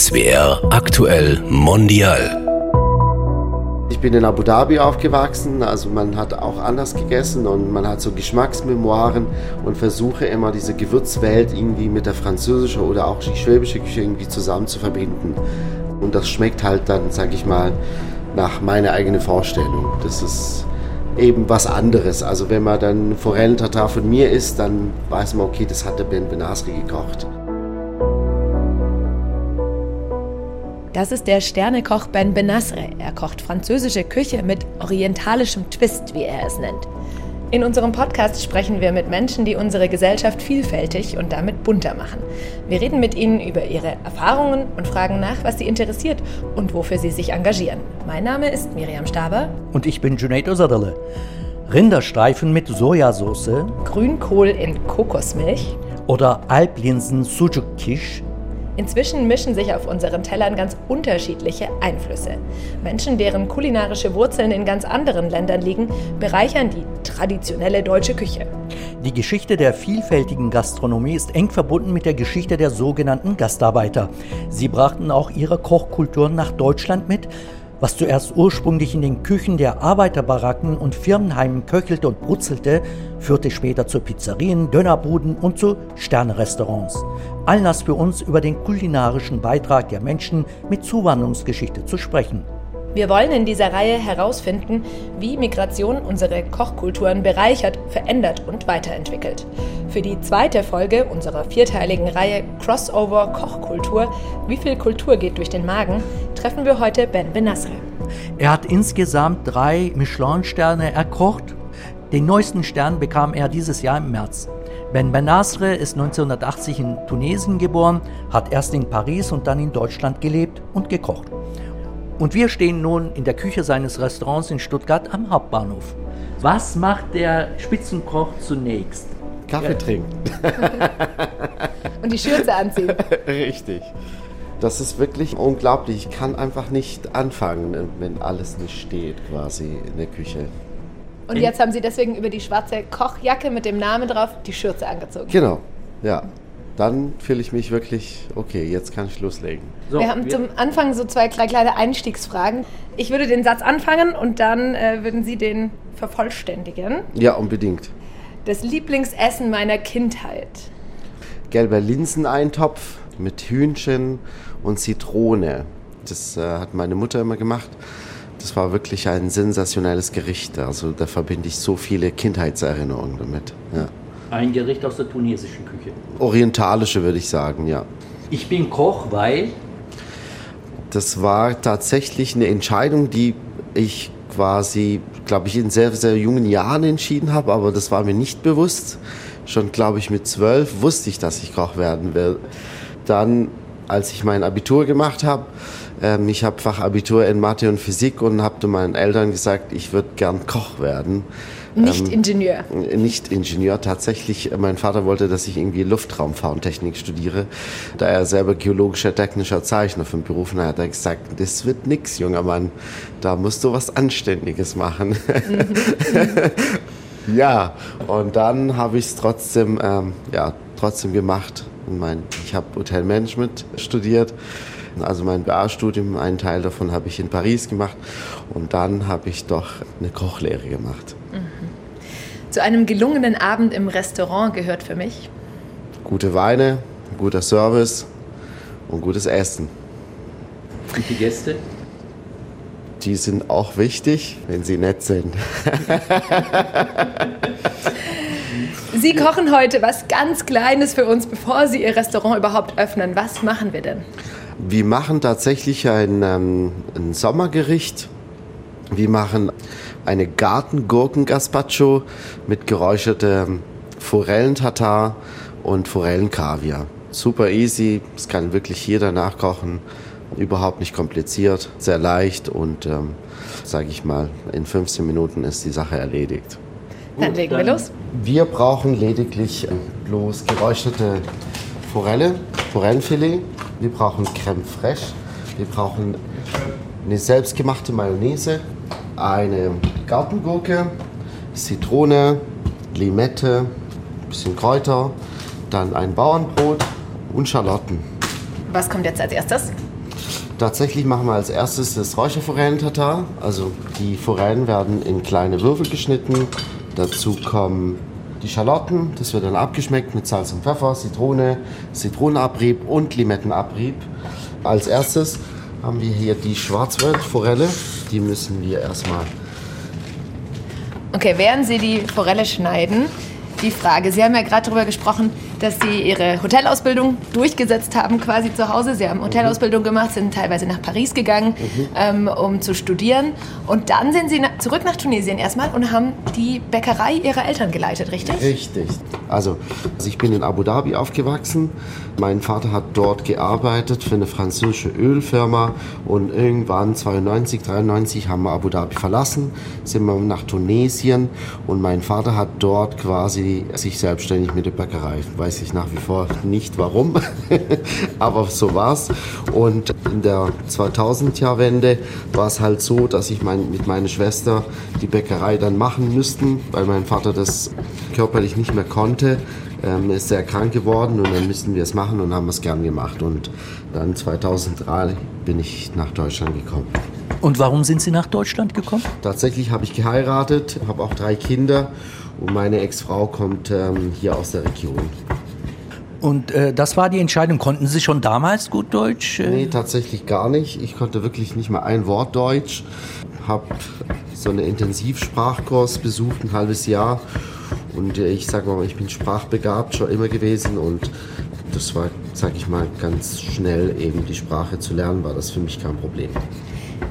SWR aktuell mondial. Ich bin in Abu Dhabi aufgewachsen, also man hat auch anders gegessen und man hat so Geschmacksmemoiren und versuche immer diese Gewürzwelt irgendwie mit der französischen oder auch die schwäbische Küche irgendwie zusammen zu verbinden. Und das schmeckt halt dann, sag ich mal, nach meiner eigenen Vorstellung. Das ist eben was anderes. Also wenn man dann Forellentatar von mir isst, dann weiß man, okay, das hat der Ben Benasri gekocht. Das ist der Sternekoch Ben Benasre. Er kocht französische Küche mit orientalischem Twist, wie er es nennt. In unserem Podcast sprechen wir mit Menschen, die unsere Gesellschaft vielfältig und damit bunter machen. Wir reden mit ihnen über ihre Erfahrungen und fragen nach, was sie interessiert und wofür sie sich engagieren. Mein Name ist Miriam Staber. Und ich bin Junaid Ozadale. Rinderstreifen mit Sojasauce. Grünkohl in Kokosmilch. Oder Alplinsen Sujuk Kish Inzwischen mischen sich auf unseren Tellern ganz unterschiedliche Einflüsse. Menschen, deren kulinarische Wurzeln in ganz anderen Ländern liegen, bereichern die traditionelle deutsche Küche. Die Geschichte der vielfältigen Gastronomie ist eng verbunden mit der Geschichte der sogenannten Gastarbeiter. Sie brachten auch ihre Kochkulturen nach Deutschland mit, was zuerst ursprünglich in den Küchen der Arbeiterbaracken und Firmenheimen köchelte und brutzelte, führte später zu Pizzerien, Dönerbuden und zu Sternerestaurants. Anlass für uns über den kulinarischen Beitrag der Menschen mit Zuwanderungsgeschichte zu sprechen. Wir wollen in dieser Reihe herausfinden, wie Migration unsere Kochkulturen bereichert, verändert und weiterentwickelt. Für die zweite Folge unserer vierteiligen Reihe Crossover Kochkultur, wie viel Kultur geht durch den Magen, treffen wir heute Ben Benasre. Er hat insgesamt drei Michelin-Sterne erkocht. Den neuesten Stern bekam er dieses Jahr im März. Ben Benasre ist 1980 in Tunesien geboren, hat erst in Paris und dann in Deutschland gelebt und gekocht. Und wir stehen nun in der Küche seines Restaurants in Stuttgart am Hauptbahnhof. Was macht der Spitzenkoch zunächst? Kaffee trinken. Und die Schürze anziehen. Richtig. Das ist wirklich unglaublich. Ich kann einfach nicht anfangen, wenn alles nicht steht, quasi in der Küche. Und jetzt haben Sie deswegen über die schwarze Kochjacke mit dem Namen drauf die Schürze angezogen. Genau, ja dann fühle ich mich wirklich, okay, jetzt kann ich loslegen. So, wir haben wir zum Anfang so zwei kleine Einstiegsfragen. Ich würde den Satz anfangen und dann äh, würden Sie den vervollständigen. Ja, unbedingt. Das Lieblingsessen meiner Kindheit. Gelber Linseneintopf mit Hühnchen und Zitrone. Das äh, hat meine Mutter immer gemacht. Das war wirklich ein sensationelles Gericht. Also da verbinde ich so viele Kindheitserinnerungen damit. Ja. Ein Gericht aus der tunesischen Küche. Orientalische würde ich sagen, ja. Ich bin Koch, weil. Das war tatsächlich eine Entscheidung, die ich quasi, glaube ich, in sehr, sehr jungen Jahren entschieden habe, aber das war mir nicht bewusst. Schon, glaube ich, mit zwölf wusste ich, dass ich Koch werden will. Dann, als ich mein Abitur gemacht habe, ähm, ich habe Fachabitur in Mathe und Physik und habe meinen Eltern gesagt, ich würde gern Koch werden. Nicht ähm, Ingenieur. Nicht Ingenieur. Tatsächlich, mein Vater wollte, dass ich irgendwie Luftraumfahrentechnik studiere. Da er selber geologischer technischer Zeichner von Beruf war, hat er gesagt, das wird nix, junger Mann. Da musst du was Anständiges machen. Mhm. ja, und dann habe ich es trotzdem, ähm, ja, trotzdem gemacht. Mein, ich habe Hotelmanagement studiert. Also mein BA-Studium, einen Teil davon habe ich in Paris gemacht und dann habe ich doch eine Kochlehre gemacht. Zu einem gelungenen Abend im Restaurant gehört für mich gute Weine, guter Service und gutes Essen. Und die Gäste? Die sind auch wichtig, wenn sie nett sind. Sie kochen heute was ganz Kleines für uns, bevor Sie Ihr Restaurant überhaupt öffnen. Was machen wir denn? Wir machen tatsächlich ein, ähm, ein Sommergericht. Wir machen eine Gartengurken-Gazpacho mit geräuchertem Forellentatar und Forellenkaviar. Super easy, es kann wirklich jeder nachkochen, überhaupt nicht kompliziert, sehr leicht und ähm, sage ich mal, in 15 Minuten ist die Sache erledigt. Dann legen wir los. Wir brauchen lediglich äh, bloß geräucherte Forelle, Forellenfilet. Wir brauchen Creme fraiche. Wir brauchen eine selbstgemachte Mayonnaise, eine Gartengurke, Zitrone, Limette, ein bisschen Kräuter, dann ein Bauernbrot und Schalotten. Was kommt jetzt als erstes? Tatsächlich machen wir als erstes das Räucherforellen-Tatar. Also die Forellen werden in kleine Würfel geschnitten. Dazu kommen die Schalotten, das wird dann abgeschmeckt mit Salz und Pfeffer, Zitrone, Zitronenabrieb und Limettenabrieb. Als erstes haben wir hier die Schwarzwaldforelle. Die müssen wir erstmal. Okay, während Sie die Forelle schneiden, die Frage. Sie haben ja gerade darüber gesprochen, dass Sie Ihre Hotelausbildung durchgesetzt haben, quasi zu Hause. Sie haben Hotelausbildung gemacht, sind teilweise nach Paris gegangen, mhm. ähm, um zu studieren. Und dann sind Sie na zurück nach Tunesien erstmal und haben die Bäckerei Ihrer Eltern geleitet, richtig? Richtig. Also, ich bin in Abu Dhabi aufgewachsen. Mein Vater hat dort gearbeitet für eine französische Ölfirma und irgendwann 92, 93 haben wir Abu Dhabi verlassen, sind wir nach Tunesien und mein Vater hat dort quasi sich selbstständig mit der Bäckerei, weil weiß ich nach wie vor nicht warum, aber so war's. Und in der 2000-Jahrwende war es halt so, dass ich mein, mit meiner Schwester die Bäckerei dann machen müssten, weil mein Vater das körperlich nicht mehr konnte. Ähm, ist sehr krank geworden und dann müssten wir es machen und haben es gern gemacht. Und dann 2003 bin ich nach Deutschland gekommen. Und warum sind Sie nach Deutschland gekommen? Tatsächlich habe ich geheiratet, habe auch drei Kinder und meine Ex-Frau kommt ähm, hier aus der Region. Und äh, das war die Entscheidung. Konnten Sie schon damals gut Deutsch? Äh? Nee, tatsächlich gar nicht. Ich konnte wirklich nicht mal ein Wort Deutsch. Habe so einen Intensivsprachkurs besucht, ein halbes Jahr. Und äh, ich sage mal, ich bin sprachbegabt schon immer gewesen. Und das war, sage ich mal, ganz schnell eben die Sprache zu lernen, war das für mich kein Problem.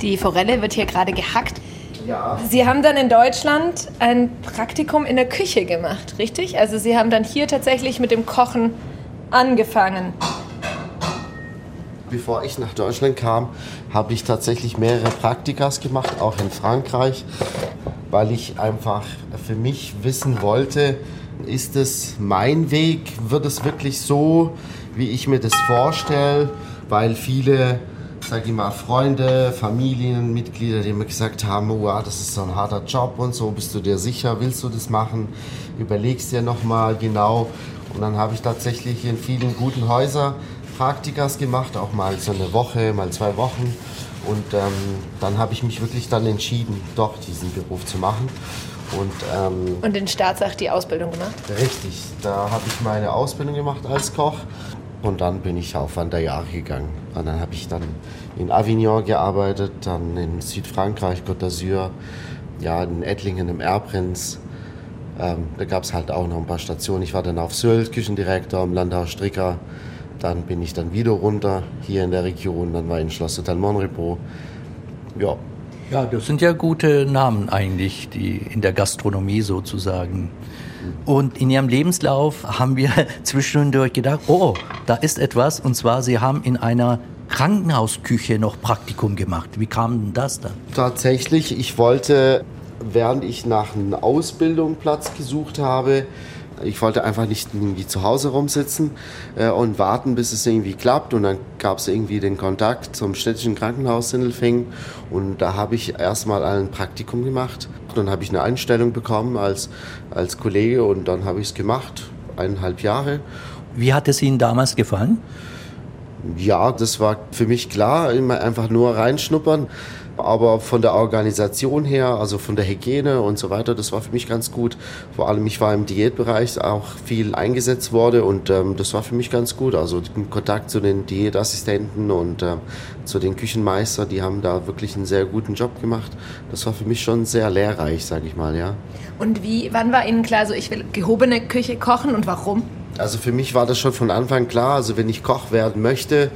Die Forelle wird hier gerade gehackt. Ja. Sie haben dann in Deutschland ein Praktikum in der Küche gemacht, richtig? Also Sie haben dann hier tatsächlich mit dem Kochen angefangen. Bevor ich nach Deutschland kam, habe ich tatsächlich mehrere Praktikas gemacht, auch in Frankreich, weil ich einfach für mich wissen wollte, ist es mein Weg? Wird es wirklich so, wie ich mir das vorstelle? Weil viele sag ich mal, Freunde, Familienmitglieder, die mir gesagt haben, oh, das ist so ein harter Job und so, bist du dir sicher, willst du das machen, überlegst dir nochmal genau. Und dann habe ich tatsächlich in vielen guten Häusern Praktikas gemacht, auch mal so eine Woche, mal zwei Wochen. Und ähm, dann habe ich mich wirklich dann entschieden, doch diesen Beruf zu machen. Und, ähm, und in Staatsach die Ausbildung gemacht? Richtig, da habe ich meine Ausbildung gemacht als Koch und dann bin ich auf Wanderjahre gegangen. Und dann habe ich dann in Avignon gearbeitet, dann in Südfrankreich, Côte d'Azur, ja, in Ettlingen im Erbrenz. Ähm, da gab es halt auch noch ein paar Stationen. Ich war dann auf Sylt, Küchendirektor im Landhaus Stricker. Dann bin ich dann wieder runter hier in der Region. Dann war ich in Schloss Hotel. Ja. Ja, das sind ja gute Namen eigentlich, die in der Gastronomie sozusagen und in ihrem Lebenslauf haben wir zwischendurch gedacht, oh, da ist etwas. Und zwar, sie haben in einer Krankenhausküche noch Praktikum gemacht. Wie kam denn das dann? Tatsächlich, ich wollte, während ich nach einem Ausbildungsplatz gesucht habe, ich wollte einfach nicht irgendwie zu Hause rumsitzen äh, und warten, bis es irgendwie klappt. Und dann gab es irgendwie den Kontakt zum städtischen Krankenhaus Sindelfingen. Und da habe ich erstmal ein Praktikum gemacht. Dann habe ich eine Einstellung bekommen als, als Kollege und dann habe ich es gemacht, eineinhalb Jahre. Wie hat es Ihnen damals gefallen? Ja, das war für mich klar, immer einfach nur reinschnuppern. Aber von der Organisation her, also von der Hygiene und so weiter, das war für mich ganz gut. Vor allem, ich war im Diätbereich auch viel eingesetzt worden und ähm, das war für mich ganz gut. Also im Kontakt zu den Diätassistenten und ähm, zu den Küchenmeistern, die haben da wirklich einen sehr guten Job gemacht. Das war für mich schon sehr lehrreich, sage ich mal, ja. Und wie, wann war Ihnen klar, so ich will gehobene Küche kochen und warum? Also für mich war das schon von Anfang klar. Also wenn ich Koch werden möchte,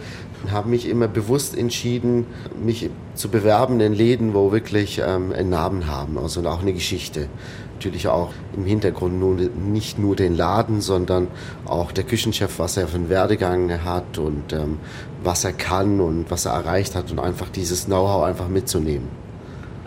habe mich immer bewusst entschieden, mich zu bewerben in Läden, wo wirklich ähm, einen Namen haben, also auch eine Geschichte. Natürlich auch im Hintergrund nur, nicht nur den Laden, sondern auch der Küchenchef, was er für einen Werdegang hat und ähm, was er kann und was er erreicht hat und einfach dieses Know-how einfach mitzunehmen.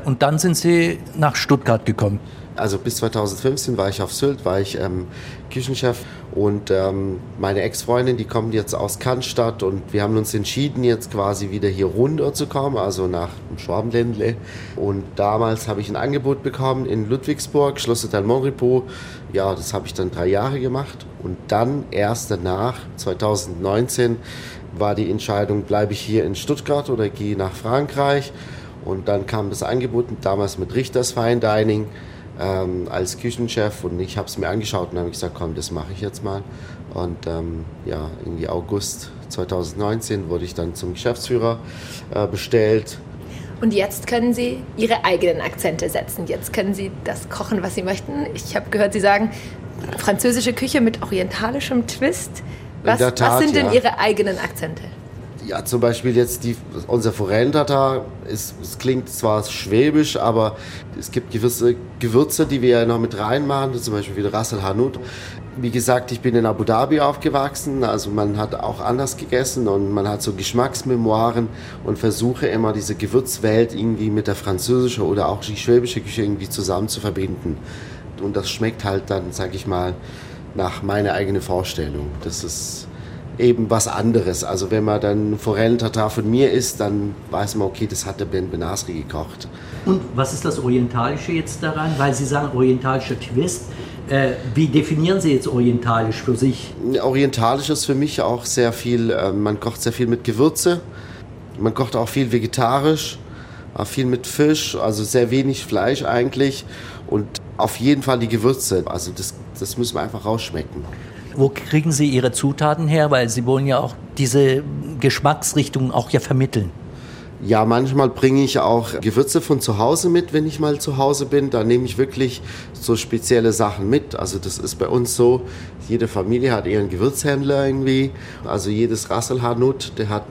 Und dann sind Sie nach Stuttgart gekommen. Also bis 2015 war ich auf Sylt, war ich ähm, Küchenchef und ähm, meine Ex-Freundin, die kommt jetzt aus Cannstatt und wir haben uns entschieden, jetzt quasi wieder hier runter zu kommen, also nach Schwabenländle. Und damals habe ich ein Angebot bekommen in Ludwigsburg, Schloss Monripo. Ja, das habe ich dann drei Jahre gemacht und dann erst danach, 2019, war die Entscheidung, bleibe ich hier in Stuttgart oder gehe nach Frankreich. Und dann kam das Angebot damals mit Richters Fine Dining ähm, als Küchenchef und ich habe es mir angeschaut und habe gesagt, komm, das mache ich jetzt mal. Und ähm, ja, irgendwie August 2019 wurde ich dann zum Geschäftsführer äh, bestellt. Und jetzt können Sie Ihre eigenen Akzente setzen. Jetzt können Sie das kochen, was Sie möchten. Ich habe gehört, Sie sagen französische Küche mit orientalischem Twist. Was, Tat, was sind denn ja. Ihre eigenen Akzente? Ja, zum Beispiel jetzt die, unser Forellentatar, es, es klingt zwar schwäbisch, aber es gibt gewisse Gewürze, die wir ja noch mit reinmachen, zum Beispiel wie Ras el Hanout. Wie gesagt, ich bin in Abu Dhabi aufgewachsen, also man hat auch anders gegessen und man hat so Geschmacksmemoiren und versuche immer diese Gewürzwelt irgendwie mit der französischen oder auch die schwäbische Küche irgendwie zusammen zu verbinden. Und das schmeckt halt dann, sag ich mal, nach meiner eigenen Vorstellung. Das ist eben was anderes. Also wenn man dann Forellentatar von mir isst, dann weiß man, okay, das hat der Ben Benasri gekocht. Und was ist das Orientalische jetzt daran? Weil Sie sagen orientalischer Twist. Äh, wie definieren Sie jetzt orientalisch für sich? Orientalisch ist für mich auch sehr viel, äh, man kocht sehr viel mit Gewürze, man kocht auch viel vegetarisch, auch viel mit Fisch, also sehr wenig Fleisch eigentlich und auf jeden Fall die Gewürze. Also das, das müssen wir einfach rausschmecken. Wo kriegen Sie Ihre Zutaten her? Weil Sie wollen ja auch diese Geschmacksrichtung auch ja vermitteln. Ja, manchmal bringe ich auch Gewürze von zu Hause mit, wenn ich mal zu Hause bin. Da nehme ich wirklich so spezielle Sachen mit. Also das ist bei uns so, jede Familie hat ihren Gewürzhändler irgendwie. Also jedes Rasselhanut, der hat,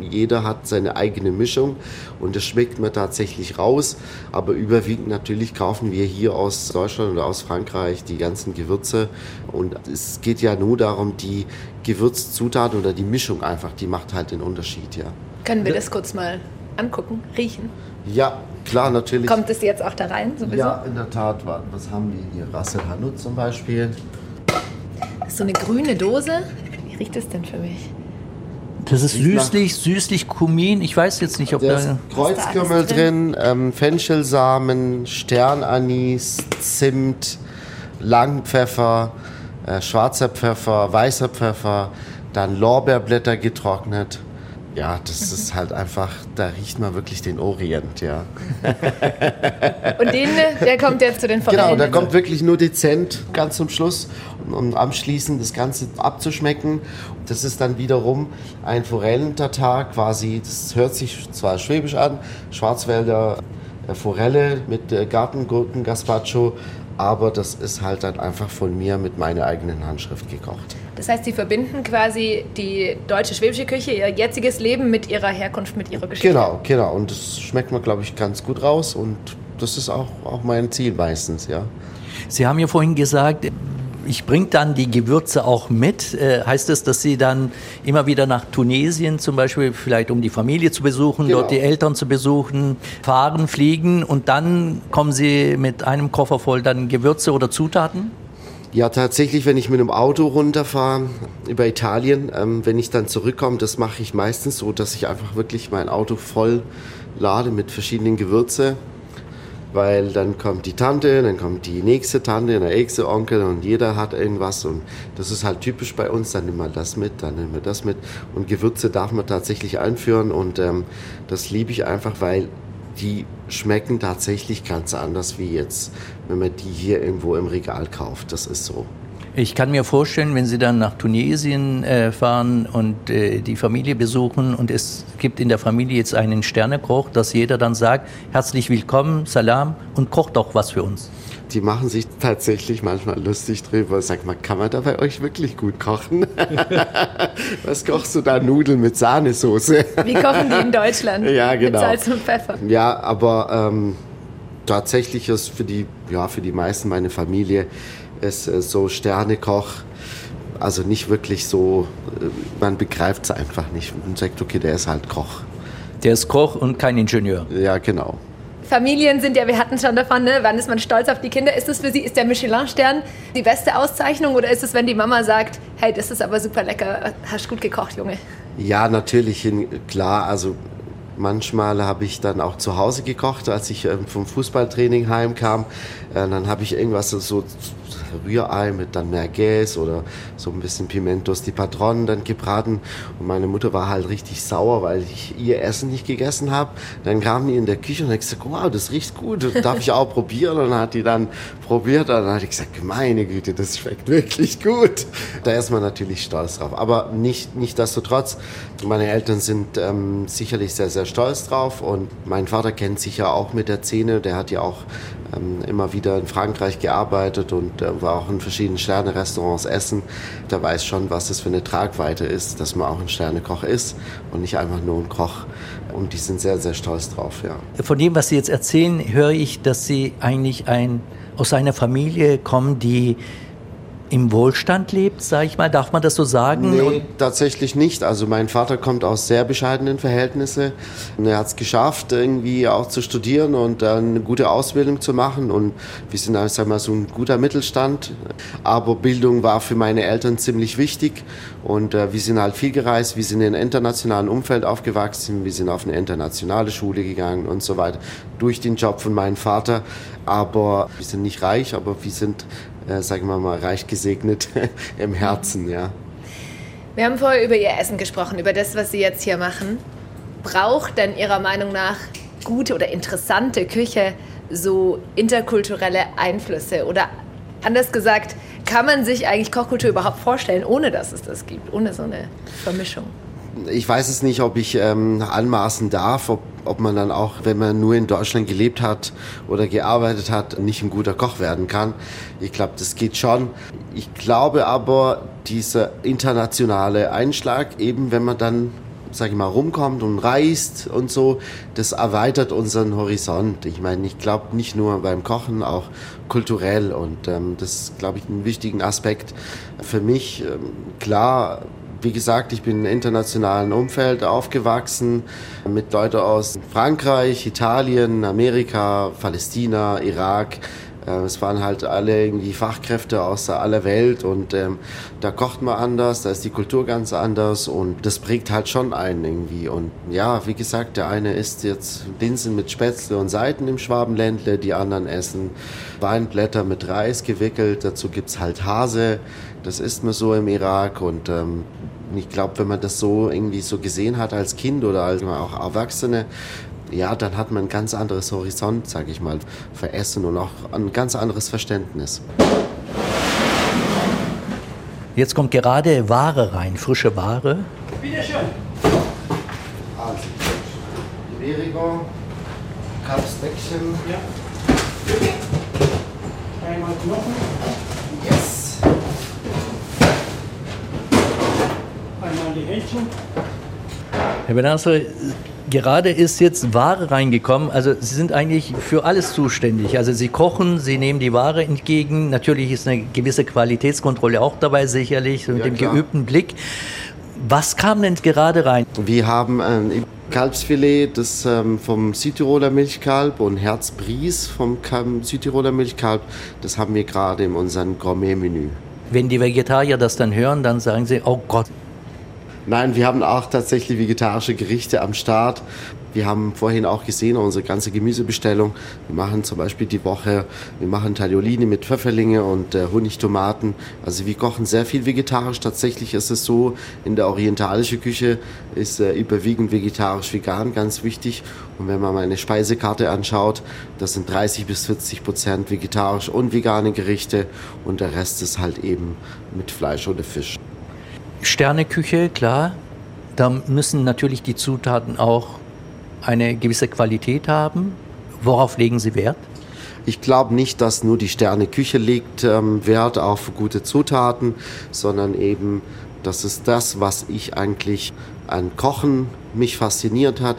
jeder hat seine eigene Mischung und das schmeckt man tatsächlich raus. Aber überwiegend natürlich kaufen wir hier aus Deutschland oder aus Frankreich die ganzen Gewürze. Und es geht ja nur darum, die Gewürzzutaten oder die Mischung einfach, die macht halt den Unterschied, ja. Können wir das kurz mal angucken, riechen? Ja, klar, natürlich. Kommt es jetzt auch da rein sowieso? Ja, in der Tat. Was haben wir hier? Rassel Hanut zum Beispiel. Das ist so eine grüne Dose. Wie riecht es denn für mich? Das ist süßlich, süßlich Kumin. Ich weiß jetzt nicht, ob Da ist. Kreuzkümmel Was da alles drin, ähm, Fenchelsamen, Sternanis, Zimt, Langpfeffer, äh, schwarzer Pfeffer, weißer Pfeffer, dann Lorbeerblätter getrocknet. Ja, das ist halt einfach, da riecht man wirklich den Orient, ja. Und den, der kommt jetzt zu den Forellen. Genau, da kommt wirklich nur dezent ganz zum Schluss, um, um anschließend das Ganze abzuschmecken. Das ist dann wiederum ein Forellentatar quasi, das hört sich zwar schwäbisch an, Schwarzwälder äh, Forelle mit äh, Gartengurken Gazpacho, aber das ist halt dann einfach von mir mit meiner eigenen Handschrift gekocht. Das heißt, Sie verbinden quasi die deutsche schwäbische Küche, Ihr jetziges Leben mit Ihrer Herkunft, mit Ihrer Geschichte. Genau, genau. Und das schmeckt man, glaube ich, ganz gut raus und das ist auch, auch mein Ziel meistens, ja. Sie haben ja vorhin gesagt, ich bringe dann die Gewürze auch mit. Äh, heißt das, dass Sie dann immer wieder nach Tunesien zum Beispiel, vielleicht um die Familie zu besuchen, Genau. dort die Eltern zu besuchen, fahren, fliegen und dann kommen Sie mit einem Koffer voll dann Gewürze oder Zutaten? Ja, tatsächlich, wenn ich mit einem Auto runterfahre über Italien, ähm, wenn ich dann zurückkomme, das mache ich meistens so, dass ich einfach wirklich mein Auto voll lade mit verschiedenen Gewürze, weil dann kommt die Tante, dann kommt die nächste Tante, der nächste Onkel und jeder hat irgendwas und das ist halt typisch bei uns, dann nehmen wir das mit, dann nehmen wir das mit und Gewürze darf man tatsächlich einführen und ähm, das liebe ich einfach, weil die schmecken tatsächlich ganz anders wie jetzt, wenn man die hier irgendwo im Regal kauft. Das ist so. Ich kann mir vorstellen, wenn Sie dann nach Tunesien äh, fahren und äh, die Familie besuchen und es gibt in der Familie jetzt einen Sternekoch, dass jeder dann sagt, herzlich willkommen, Salam und kocht auch was für uns. Die machen sich tatsächlich manchmal lustig drüber. Sag mal, kann man da bei euch wirklich gut kochen? Was kochst du da? Nudeln mit Sahnesoße? Wie kochen die in Deutschland? Ja, genau. Mit Salz und Pfeffer. Ja, aber ähm, tatsächlich ist für die, ja, für die meisten meine Familie ist äh, so Sternekoch. Also nicht wirklich so, äh, man begreift es einfach nicht. Man sagt, okay, der ist halt Koch. Der ist Koch und kein Ingenieur. Ja, genau. Familien sind ja, wir hatten schon davon, ne? wann ist man stolz auf die Kinder? Ist es für Sie, ist der Michelin-Stern die beste Auszeichnung oder ist es, wenn die Mama sagt, hey, das ist aber super lecker, hast gut gekocht, Junge? Ja, natürlich, hin- klar. Also Manchmal habe ich dann auch zu Hause gekocht, als ich ähm, vom Fußballtraining heimkam. Äh, dann habe ich irgendwas so Rührei mit dann Merguez oder so ein bisschen Pimentos die Patronen dann gebraten. Und meine Mutter war halt richtig sauer, weil ich ihr Essen nicht gegessen habe. Dann kam die in der Küche und hat gesagt, wow, das riecht gut, darf ich auch probieren? Und dann hat die dann probiert und dann hat ich gesagt, meine Güte, das schmeckt wirklich gut. Da ist man natürlich stolz drauf. Aber nicht, nicht desto trotz, meine Eltern sind ähm, sicherlich sehr, sehr stolz drauf und mein Vater kennt sich ja auch mit der Szene. Der hat ja auch ähm, immer wieder in Frankreich gearbeitet und äh, war auch in verschiedenen Sterne-Restaurants essen. Der weiß schon, was das für eine Tragweite ist, dass man auch ein Sternekoch ist und nicht einfach nur ein Koch. Und die sind sehr, sehr stolz drauf, ja. Von dem, was Sie jetzt erzählen, höre ich, dass Sie eigentlich ein, aus einer Familie kommen, die im Wohlstand lebt, sage ich mal. Darf man das so sagen? Nee, tatsächlich nicht. Also mein Vater kommt aus sehr bescheidenen Verhältnissen. Er hat es geschafft, irgendwie auch zu studieren und eine gute Ausbildung zu machen. Und wir sind, sag ich mal, so ein guter Mittelstand. Aber Bildung war für meine Eltern ziemlich wichtig. Und äh, wir sind halt viel gereist. Wir sind in einem internationalen Umfeld aufgewachsen. Wir sind auf eine internationale Schule gegangen und so weiter. Durch den Job von meinem Vater. Aber wir sind nicht reich, aber wir sind äh, sagen wir mal, reich gesegnet im Herzen, ja. Wir haben vorher über Ihr Essen gesprochen, über das, was Sie jetzt hier machen. Braucht denn Ihrer Meinung nach gute oder interessante Küche so interkulturelle Einflüsse? Oder anders gesagt, kann man sich eigentlich Kochkultur überhaupt vorstellen, ohne dass es das gibt, ohne so eine Vermischung? Ich weiß es nicht, ob ich ähm, anmaßen darf, ob, ob man dann auch, wenn man nur in Deutschland gelebt hat oder gearbeitet hat, nicht ein guter Koch werden kann. Ich glaube, das geht schon. Ich glaube aber, dieser internationale Einschlag, eben wenn man dann sag ich mal, rumkommt und reist und so, das erweitert unseren Horizont. Ich meine, ich glaube nicht nur beim Kochen, auch kulturell und ähm, das ist, glaube ich, ein wichtiger Aspekt für mich. Ähm, klar, wie gesagt, ich bin im internationalen Umfeld aufgewachsen mit Leuten aus Frankreich, Italien, Amerika, Palästina, Irak. Äh, es waren halt alle irgendwie Fachkräfte aus aller Welt und ähm, da kocht man anders, da ist die Kultur ganz anders und das prägt halt schon einen irgendwie. Und ja, wie gesagt, der eine isst jetzt Linsen mit Spätzle und Seiten im Schwabenländle, die anderen essen Weinblätter mit Reis gewickelt, dazu gibt's halt Hase, das isst man so im Irak und ähm, ich glaube, wenn man das so irgendwie so gesehen hat als Kind oder als auch Erwachsene, ja, dann hat man ein ganz anderes Horizont, sage ich mal, für Essen und auch ein ganz anderes Verständnis. Jetzt kommt gerade Ware rein, frische Ware. Bitte schön. Also, Iberico, Kalbsdeckchen. Ja. Einmal Knochen. Yes. Einmal die Händchen. Herr Benasser, gerade ist jetzt Ware reingekommen. Also Sie sind eigentlich für alles zuständig. Also Sie kochen, Sie nehmen die Ware entgegen. Natürlich ist eine gewisse Qualitätskontrolle auch dabei, sicherlich, mit ja, dem klar. geübten Blick. Was kam denn gerade rein? Wir haben ein Kalbsfilet das ähm, vom Südtiroler Milchkalb und Herzbries vom Südtiroler Milchkalb. Das haben wir gerade in unserem Gourmet-Menü. Wenn die Vegetarier das dann hören, dann sagen sie, oh Gott, Nein, wir haben auch tatsächlich vegetarische Gerichte am Start. Wir haben vorhin auch gesehen, unsere ganze Gemüsebestellung. Wir machen zum Beispiel die Woche, wir machen Tagliolini mit Pfefferlinge und äh, Honigtomaten. Also wir kochen sehr viel vegetarisch. Tatsächlich ist es so, in der orientalischen Küche ist äh, überwiegend vegetarisch-vegan ganz wichtig. Und wenn man mal eine Speisekarte anschaut, das sind 30 bis 40 Prozent vegetarisch und vegane Gerichte und der Rest ist halt eben mit Fleisch oder Fisch. Sterneküche, klar. Da müssen natürlich die Zutaten auch eine gewisse Qualität haben. Worauf legen Sie Wert? Ich glaube nicht, dass nur die Sterneküche legt ähm, Wert auf gute Zutaten, sondern eben, das ist das, was ich eigentlich an Kochen mich fasziniert hat,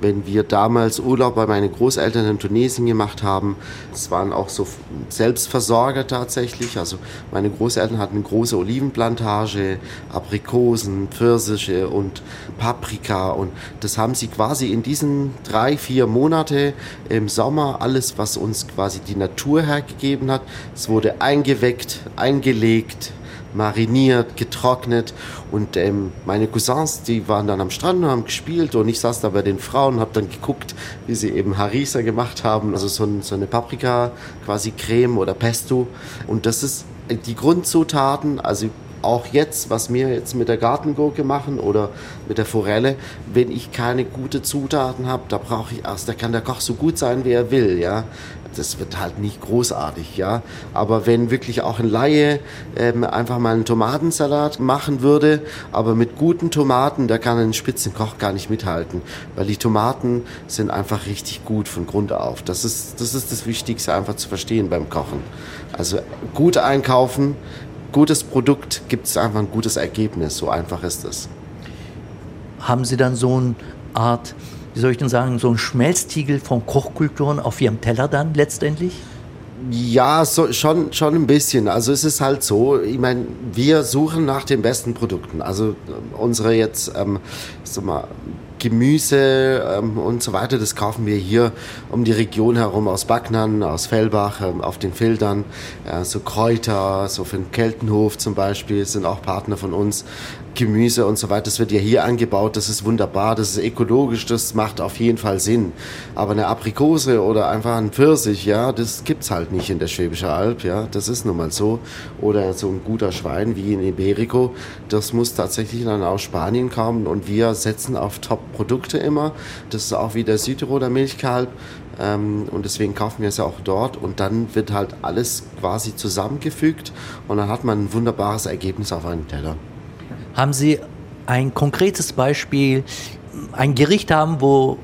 wenn wir damals Urlaub bei meinen Großeltern in Tunesien gemacht haben. Es waren auch so Selbstversorger tatsächlich. Also meine Großeltern hatten eine große Olivenplantage, Aprikosen, Pfirsiche und Paprika. Und das haben sie quasi in diesen drei, vier Monate im Sommer, alles, was uns quasi die Natur hergegeben hat, es wurde eingeweckt, eingelegt, mariniert, getrocknet. Und ähm, meine Cousins, die waren dann am Strand und haben gespielt und ich saß da bei den Frauen und habe dann geguckt, wie sie eben Harissa gemacht haben, also so, so eine Paprika, quasi Creme oder Pesto. Und das ist die Grundzutaten, also auch jetzt, was wir jetzt mit der Gartengurke machen oder mit der Forelle, wenn ich keine gute Zutaten habe, da brauche ich erst, da kann der Koch so gut sein, wie er will, ja. Das wird halt nicht großartig, ja. Aber wenn wirklich auch ein Laie ähm, einfach mal einen Tomatensalat machen würde, aber mit guten Tomaten, da kann ein Spitzenkoch gar nicht mithalten, weil die Tomaten sind einfach richtig gut von Grund auf. Das ist das, ist das Wichtigste einfach zu verstehen beim Kochen. Also gut einkaufen, gutes Produkt gibt es einfach ein gutes Ergebnis. So einfach ist es. Haben Sie dann so eine Art, wie soll ich denn sagen, so ein Schmelztiegel von Kochkulturen auf Ihrem Teller dann letztendlich? Ja, so, schon, schon ein bisschen. Also es ist halt so, ich meine, wir suchen nach den besten Produkten. Also unsere jetzt, ähm, sag mal, Gemüse ähm, und so weiter, das kaufen wir hier um die Region herum aus Backnern, aus Fellbach, ähm, auf den Feldern. Äh, so Kräuter, so für den Keltenhof zum Beispiel, sind auch Partner von uns. Gemüse und so weiter, das wird ja hier angebaut, das ist wunderbar, das ist ökologisch, das macht auf jeden Fall Sinn. Aber eine Aprikose oder einfach ein Pfirsich, ja, das gibt's halt nicht in der Schwäbischen Alb, ja, das ist nun mal so. Oder so ein guter Schwein wie in Iberico, das muss tatsächlich dann aus Spanien kommen und wir setzen auf Top-Produkte immer. Das ist auch wie der Südtiroler Milchkalb, ähm, und deswegen kaufen wir es ja auch dort und dann wird halt alles quasi zusammengefügt und dann hat man ein wunderbares Ergebnis auf einem Teller. Haben Sie ein konkretes Beispiel, ein Gericht haben, wo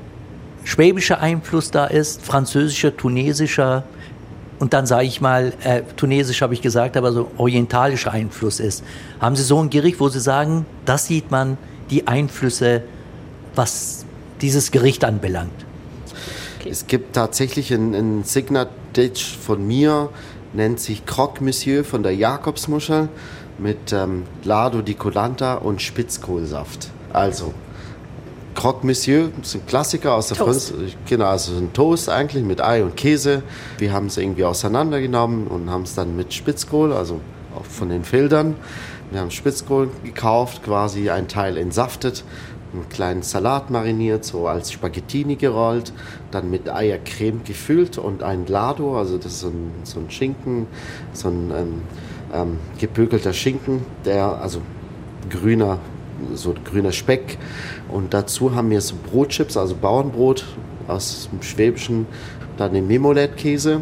schwäbischer Einfluss da ist, französischer, tunesischer und dann sage ich mal, äh, tunesisch habe ich gesagt, aber so orientalischer Einfluss ist. Haben Sie so ein Gericht, wo Sie sagen, das sieht man, die Einflüsse, was dieses Gericht anbelangt? Es gibt tatsächlich ein, ein Signature von mir, nennt sich Croque Monsieur von der Jakobsmuschel mit ähm, Lado di Colanta und Spitzkohlsaft. Also, Croque Monsieur ist ein Klassiker aus der Franz genau, also ein Toast eigentlich mit Ei und Käse. Wir haben es irgendwie auseinandergenommen und haben es dann mit Spitzkohl, also von den Feldern. Wir haben Spitzkohl gekauft, quasi ein Teil entsaftet, einen kleinen Salat mariniert, so als Spaghettini gerollt, dann mit Eiercreme gefüllt und ein Lado, also das ist so ein, so ein Schinken, so ein ähm, ähm, gebökelter Schinken, der, also grüner, so grüner Speck. Und dazu haben wir so Brotchips, also Bauernbrot aus dem Schwäbischen, dann den Mimolet-Käse.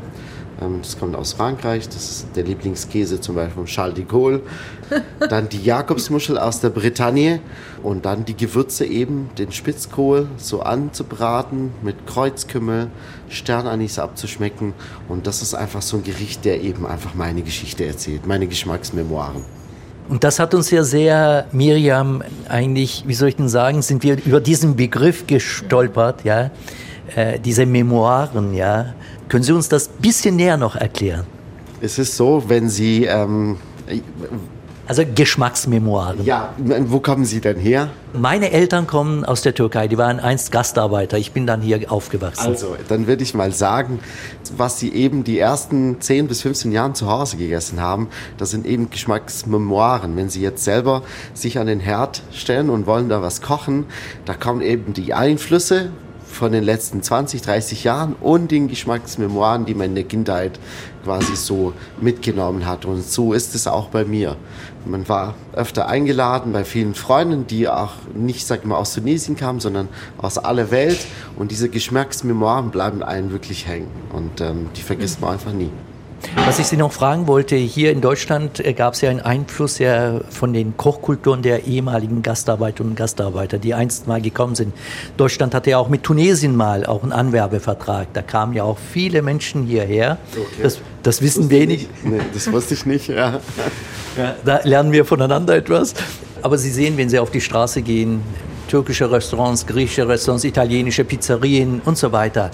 Ähm, das kommt aus Frankreich, das ist der Lieblingskäse zum Beispiel von Charles de Gaulle. Dann die Jakobsmuschel aus der Bretagne und dann die Gewürze eben, den Spitzkohl so anzubraten mit Kreuzkümmel, Sternanis abzuschmecken. Und das ist einfach so ein Gericht, der eben einfach meine Geschichte erzählt, meine Geschmacksmemoiren. Und das hat uns ja sehr, Miriam, eigentlich, wie soll ich denn sagen, sind wir über diesen Begriff gestolpert, ja, äh, diese Memoiren, ja. Können Sie uns das ein bisschen näher noch erklären? Es ist so, wenn Sie ähm, also Geschmacksmemoiren. Ja, wo kommen Sie denn her? Meine Eltern kommen aus der Türkei, die waren einst Gastarbeiter. Ich bin dann hier aufgewachsen. Also, dann würde ich mal sagen, was Sie eben die ersten 10 bis 15 Jahre zu Hause gegessen haben, das sind eben Geschmacksmemoiren. Wenn Sie jetzt selber sich an den Herd stellen und wollen da was kochen, da kommen eben die Einflüsse von den letzten 20, 30 Jahren und den Geschmacksmemoiren, die man in der Kindheit quasi so mitgenommen hat. Und so ist es auch bei mir. Man war öfter eingeladen bei vielen Freunden, die auch nicht, sag ich mal, aus Tunesien kamen, sondern aus aller Welt. Und diese Geschmacksmemoiren bleiben einem wirklich hängen. Und ähm, die vergisst man einfach nie. Was ich Sie noch fragen wollte, hier in Deutschland äh, gab es ja einen Einfluss ja von den Kochkulturen der ehemaligen Gastarbeiterinnen und Gastarbeiter, die einst mal gekommen sind. Deutschland hatte ja auch mit Tunesien mal auch einen Anwerbevertrag. Da kamen ja auch viele Menschen hierher. Okay. Das, das wissen wenig. Nee, das wusste ich nicht, ja. ja. Da lernen wir voneinander etwas. Aber Sie sehen, wenn Sie auf die Straße gehen, türkische Restaurants, griechische Restaurants, italienische Pizzerien und so weiter.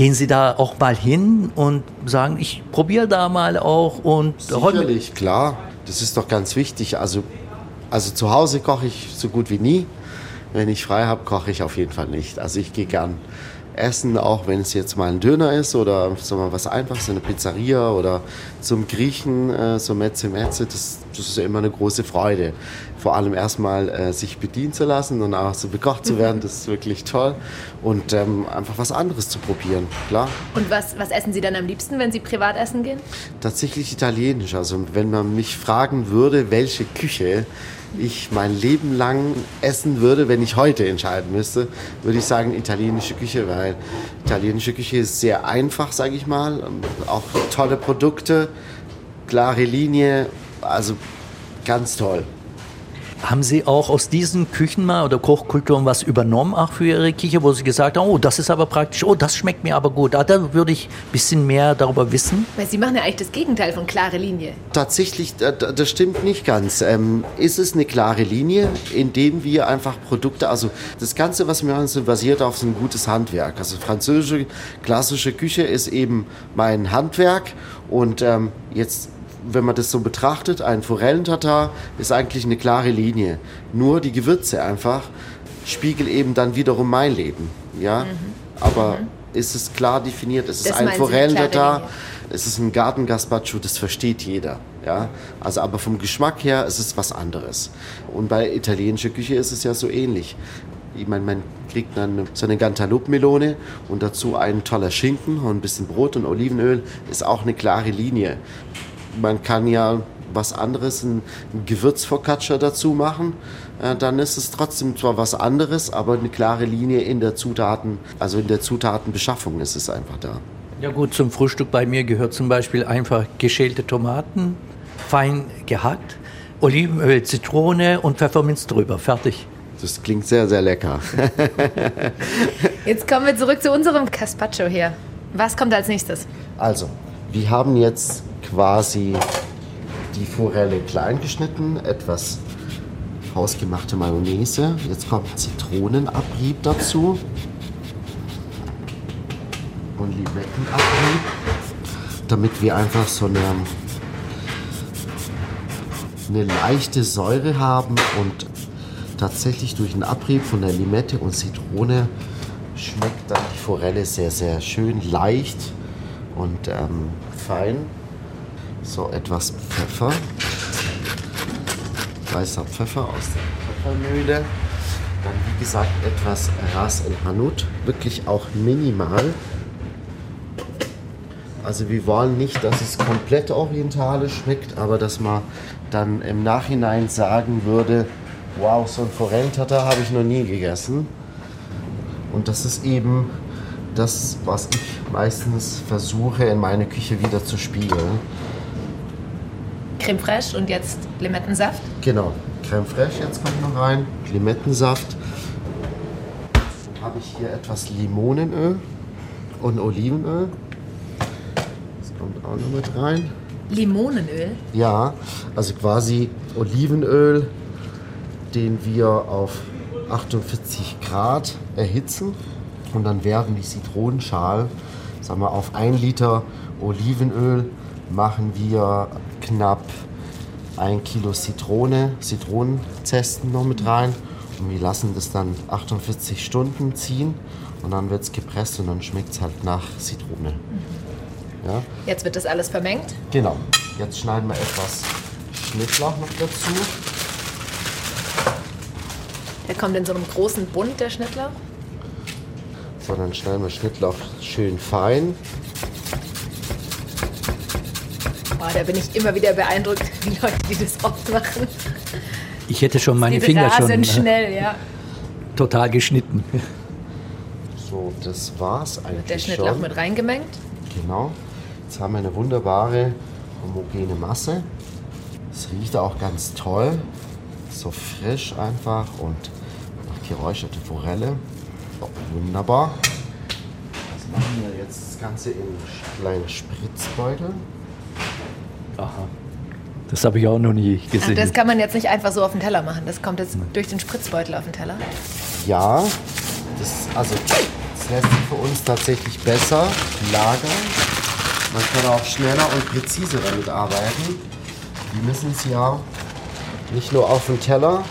Gehen Sie da auch mal hin und sagen, ich probiere da mal auch und Sicherlich, klar. Das ist doch ganz wichtig. Also, also zu Hause koche ich so gut wie nie. Wenn ich frei habe, koche ich auf jeden Fall nicht. Also ich gehe gern essen, auch wenn es jetzt mal ein Döner ist oder so mal was Einfaches, eine Pizzeria oder zum Griechen, äh, so Metze Metze, das, das ist ja immer eine große Freude. Vor allem erstmal äh, sich bedienen zu lassen und auch so bekocht zu werden, das ist wirklich toll. Und ähm, einfach was anderes zu probieren, klar. Und was, was essen Sie dann am liebsten, wenn Sie privat essen gehen? Tatsächlich italienisch. Also wenn man mich fragen würde, welche Küche ich mein Leben lang essen würde, wenn ich heute entscheiden müsste, würde ich sagen italienische Küche, weil italienische Küche ist sehr einfach, sage ich mal. Auch tolle Produkte, klare Linie, also ganz toll. Haben Sie auch aus diesen Küchen mal oder Kochkulturen was übernommen, auch für Ihre Küche, wo Sie gesagt haben, oh, das ist aber praktisch, oh, das schmeckt mir aber gut. Ah, da würde ich ein bisschen mehr darüber wissen. Weil Sie machen ja eigentlich das Gegenteil von klare Linie. Tatsächlich, das stimmt nicht ganz. Ähm, ist es eine klare Linie, indem wir einfach Produkte, also das Ganze, was wir machen, ist basiert auf so ein gutes Handwerk. Also französische klassische Küche ist eben mein Handwerk und ähm, jetzt wenn man das so betrachtet, ein Forellentatar ist eigentlich eine klare Linie. Nur die Gewürze einfach spiegeln eben dann wiederum mein Leben. Ja? Mhm. Aber mhm. ist es klar definiert, es ist das ein Forellentatar, es ist ein Garten-Gazpacho, das versteht jeder. Ja? Also aber vom Geschmack her ist es was anderes. Und bei italienischer Küche ist es ja so ähnlich. Ich meine, man kriegt dann so eine Cantaloupe-Melone und dazu ein toller Schinken und ein bisschen Brot und Olivenöl, ist auch eine klare Linie man kann ja was anderes, ein, ein Gewürzfocaccia dazu machen, äh, dann ist es trotzdem zwar was anderes, aber eine klare Linie in der Zutaten, also in der Zutatenbeschaffung ist es einfach da. Ja gut, zum Frühstück bei mir gehört zum Beispiel einfach geschälte Tomaten, fein gehackt, Olivenöl, Zitrone und Pfefferminz drüber. Fertig. Das klingt sehr, sehr lecker. jetzt kommen wir zurück zu unserem Caspacho hier. Was kommt als nächstes? Also, wir haben jetzt quasi die Forelle klein geschnitten, etwas hausgemachte Mayonnaise. Jetzt kommt Zitronenabrieb dazu und Limettenabrieb, damit wir einfach so eine, eine leichte Säure haben und tatsächlich durch den Abrieb von der Limette und Zitrone schmeckt dann die Forelle sehr, sehr schön leicht und ähm, fein. So etwas Pfeffer. Weißer Pfeffer aus der Pfeffermühle. Dann wie gesagt etwas Ras El Hanut. Wirklich auch minimal. Also wir wollen nicht, dass es komplett orientalisch schmeckt, aber dass man dann im Nachhinein sagen würde, wow, so ein Forellentatar habe ich noch nie gegessen. Und das ist eben das, was ich meistens versuche in meine Küche wieder zu spiegeln. Creme fraiche und jetzt Limettensaft? Genau, Creme fraiche jetzt kommt noch rein, Limettensaft. Dann habe ich hier etwas Limonenöl und Olivenöl. Das kommt auch noch mit rein. Limonenöl? Ja, also quasi Olivenöl, den wir auf 48 Grad erhitzen und dann werden die Zitronenschalen, sagen wir, auf 1 Liter Olivenöl machen wir knapp ein Kilo Zitrone, Zitronenzesten noch mit rein und wir lassen das dann 48 Stunden ziehen und dann wird es gepresst und dann schmeckt es halt nach Zitrone. Ja? Jetzt wird das alles vermengt? Genau. Jetzt schneiden wir etwas Schnittlauch noch dazu. Der kommt in so einem großen Bund, der Schnittlauch? So, dann schneiden wir Schnittlauch schön fein. Oh, da bin ich immer wieder beeindruckt, wie Leute, die das oft machen. Ich hätte schon meine Finger schon sind schnell, ja. total geschnitten. So, das war's eigentlich Der Schnittlauch schon. mit reingemengt. Genau. Jetzt haben wir eine wunderbare homogene Masse. Es riecht auch ganz toll. So frisch einfach und nach geräucherte Forelle. Oh, wunderbar. Das machen wir jetzt das Ganze in kleinen Spritzbeutel. Aha. Das habe ich auch noch nie gesehen. Ach, das kann man jetzt nicht einfach so auf den Teller machen. Das kommt jetzt durch den Spritzbeutel auf den Teller. Ja, das, also, das lässt sich für uns tatsächlich besser lagern. Man kann auch schneller und präziser damit arbeiten. Wir müssen es ja nicht nur auf den Teller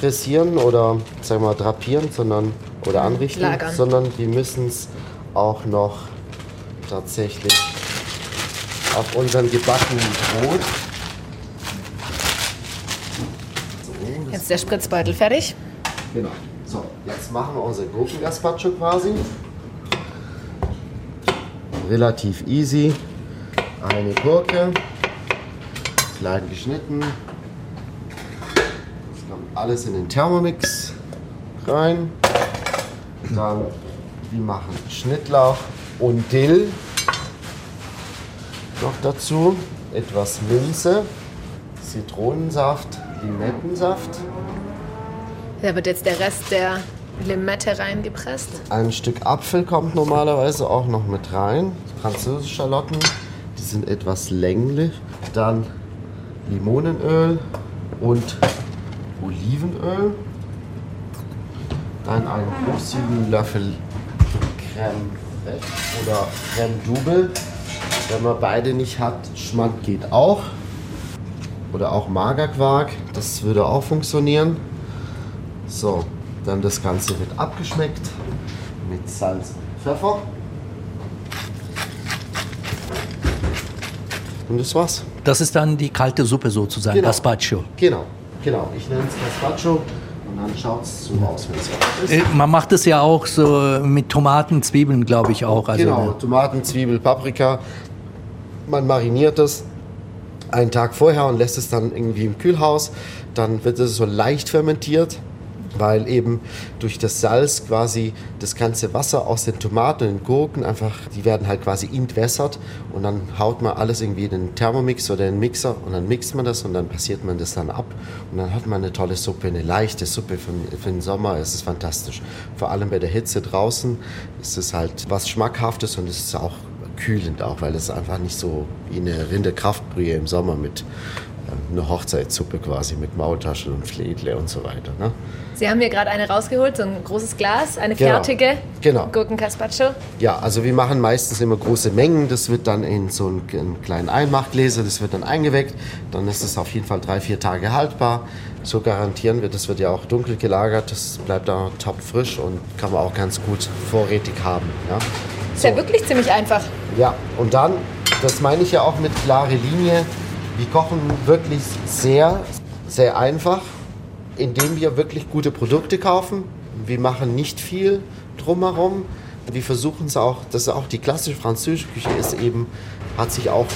dressieren oder sagen wir mal, drapieren, sondern oder anrichten, Lagern. sondern die müssen es auch noch tatsächlich auf unseren gebackenen Brot. So, Jetzt der Spritzbeutel fertig. Genau. So, jetzt machen wir unser Gurkengazpacho quasi. Relativ easy. Eine Gurke, klein geschnitten. Das kommt alles in den Thermomix rein. Dann, wir machen Schnittlauch und Dill noch dazu. Etwas Minze, Zitronensaft, Limettensaft. Da wird jetzt der Rest der Limette reingepresst. Ein Stück Apfel kommt normalerweise auch noch mit rein. Französische Schalotten, die sind etwas länglich. Dann Limonenöl und Olivenöl. Dann einen großzügigen Löffel Creme oder Creme Double. Wenn man beide nicht hat, Schmand geht auch. Oder auch Magerquark, das würde auch funktionieren. So, dann das Ganze wird abgeschmeckt mit Salz und Pfeffer. Und das war's. Das ist dann die kalte Suppe sozusagen, Genau. Gazpacho. Genau, genau. Ich nenne es Gazpacho und dann schaut es so aus, wenn es ist. Äh, Man macht es ja auch so mit Tomaten, Zwiebeln, glaube ich auch. Also, genau, Tomaten, Zwiebel, Paprika. Man mariniert es einen Tag vorher und lässt es dann irgendwie im Kühlhaus. Dann wird es so leicht fermentiert, weil eben durch das Salz quasi das ganze Wasser aus den Tomaten und den Gurken einfach, die werden halt quasi entwässert und dann haut man alles irgendwie in den Thermomix oder in den Mixer und dann mixt man das und dann passiert man das dann ab und dann hat man eine tolle Suppe, eine leichte Suppe für, für den Sommer. Es ist fantastisch. Vor allem bei der Hitze draußen ist es halt was Schmackhaftes und es ist auch kühlend auch, weil es einfach nicht so wie eine Rinderkraftbrühe im Sommer mit äh, einer Hochzeitssuppe quasi mit Maultaschen und Fledle und so weiter. Ne? Sie haben mir gerade eine rausgeholt, so ein großes Glas, eine Genau. fertige Genau. Gurken-Gazpacho. Ja, also wir machen meistens immer große Mengen. Das wird dann in so einen, einen kleinen Einmachgläser, das wird dann eingeweckt. Dann ist es auf jeden Fall drei, vier Tage haltbar. So garantieren wir, das wird ja auch dunkel gelagert. Das bleibt da top frisch und kann man auch ganz gut vorrätig haben. Ja, Ist ja wirklich ziemlich einfach. ja und dann, das meine ich ja auch mit klare Linie. Wir kochen wirklich sehr, sehr einfach, indem wir wirklich gute Produkte kaufen. Wir machen nicht viel drumherum. Wir versuchen es auch, das ist auch die klassische französische Küche ist eben, hat sich auch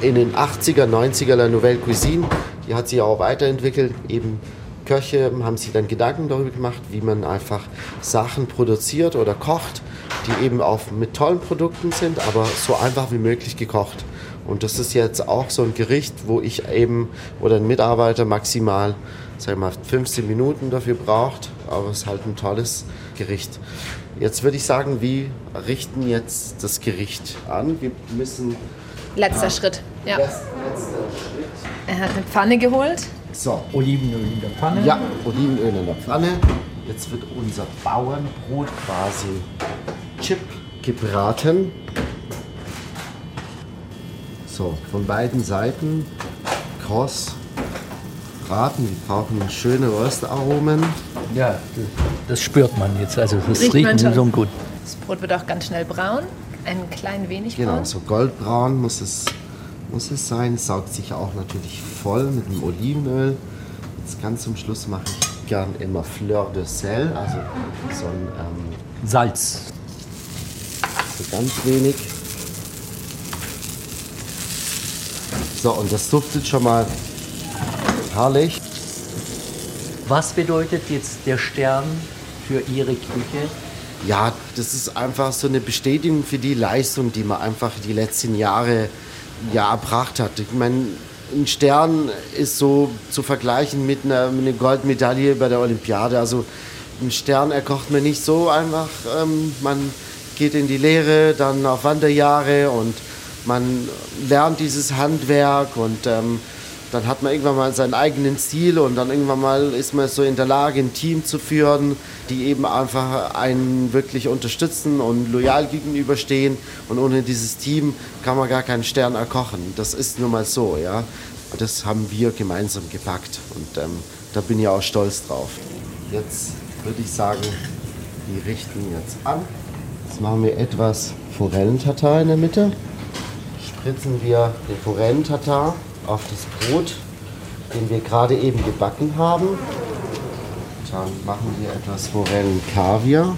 in den 80er, 90er der Nouvelle Cuisine, die hat sich auch weiterentwickelt, eben Köche haben sich dann Gedanken darüber gemacht, wie man einfach Sachen produziert oder kocht, die eben auch mit tollen Produkten sind, aber so einfach wie möglich gekocht. Und das ist jetzt auch so ein Gericht, wo ich eben oder ein Mitarbeiter maximal, sag ich mal, 15 Minuten dafür braucht, aber es ist halt ein tolles Gericht. Jetzt würde ich sagen, wir richten jetzt das Gericht an. Wir müssen Letzter Schritt. Ja. letzter Schritt. Er hat eine Pfanne geholt. So, Olivenöl in der Pfanne. Ja, Olivenöl in der Pfanne. Jetzt wird unser Bauernbrot quasi chip gebraten. So, von beiden Seiten kross braten. Wir brauchen schöne Röstaromen. Ja, das spürt man jetzt. Also das Riecht riecht, man schon. so gut. Das Brot wird auch ganz schnell braun. Ein klein wenig Genau, braun. so goldbraun muss es, muss es sein. Es saugt sich auch natürlich voll mit dem Olivenöl. Jetzt ganz zum Schluss mache ich gern immer Fleur de Sel, also so ein ähm, Salz. Ganz wenig. So, und das duftet schon mal herrlich. Was bedeutet jetzt der Stern für Ihre Küche? Ja, das ist einfach so eine Bestätigung für die Leistung, die man einfach die letzten Jahre ja, erbracht hat. Ich meine, ein Stern ist so zu vergleichen mit einer, mit einer Goldmedaille bei der Olympiade. Also einen Stern erkocht man nicht so einfach. Ähm, man geht in die Lehre, dann auf Wanderjahre und man lernt dieses Handwerk und ähm, dann hat man irgendwann mal seinen eigenen Stil und dann irgendwann mal ist man so in der Lage, ein Team zu führen, die eben einfach einen wirklich unterstützen und loyal gegenüberstehen. Und ohne dieses Team kann man gar keinen Stern erkochen. Das ist nun mal so, ja. Das haben wir gemeinsam gepackt und ähm, da bin ich auch stolz drauf. Jetzt würde ich sagen, Die richten jetzt an. Jetzt machen wir etwas Forellentatar in der Mitte. Spritzen wir den Forellentatar auf das Brot, den wir gerade eben gebacken haben. Dann machen wir etwas Forellenkaviar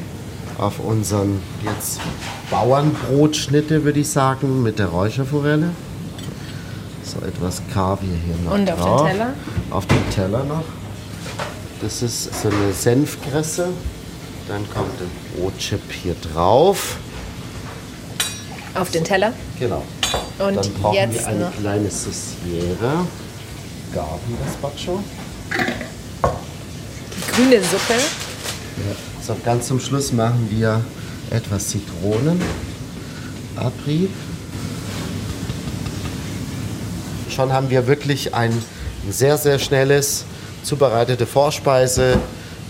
auf unseren jetzt Bauernbrotschnitte, würde ich sagen, mit der Räucherforelle. So etwas Kaviar hier noch Und auf drauf. den Teller? Auf den Teller noch. Das ist so eine Senfkresse. Dann kommt der Brotchip hier drauf. Auf den Teller. Genau. Und Dann brauchen jetzt wir eine noch. kleine Sauciere. Garden Gazpacho. Die grüne Suppe. So, ganz zum Schluss machen wir etwas Zitronen. Abrieb. Schon haben wir wirklich ein sehr, sehr schnelles zubereitete Vorspeise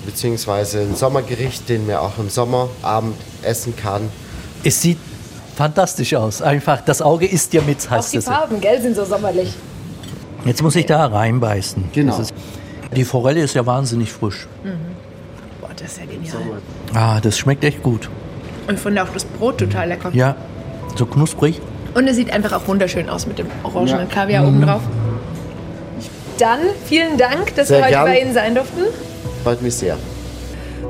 beziehungsweise ein Sommergericht, den man auch im Sommerabend essen kann. Es sieht fantastisch aus. Einfach, das Auge isst dir mit, Auch heißt die es. Farben, gell, sind so sommerlich. Jetzt muss ich da reinbeißen. Genau. Ist, die Forelle ist ja wahnsinnig frisch. Boah, das ist ja genial. Ah, das schmeckt echt gut. Und ich finde auch das Brot total lecker. Ja, so knusprig. Und es sieht einfach auch wunderschön aus mit dem orangenen Ja. Kaviar oben drauf. Dann vielen Dank, dass wir Sehr heute gern. bei Ihnen sein durften. Freut mich sehr.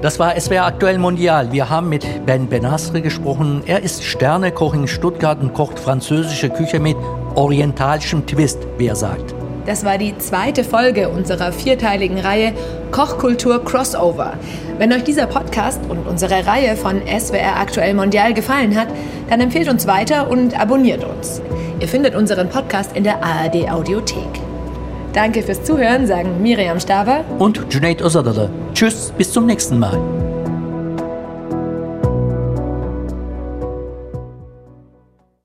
Das war SWR Aktuell Mondial. Wir haben mit Ben Benasre gesprochen. Er ist Sternekoch in Stuttgart und kocht französische Küche mit orientalischem Twist, wie er sagt. Das war die zweite Folge unserer vierteiligen Reihe Kochkultur Crossover. Wenn euch dieser Podcast und unsere Reihe von SWR Aktuell Mondial gefallen hat, dann empfehlt uns weiter und abonniert uns. Ihr findet unseren Podcast in der ARD Audiothek. Danke fürs Zuhören, sagen Miriam Staber Und Junaid Ozadale. Tschüss, bis zum nächsten Mal.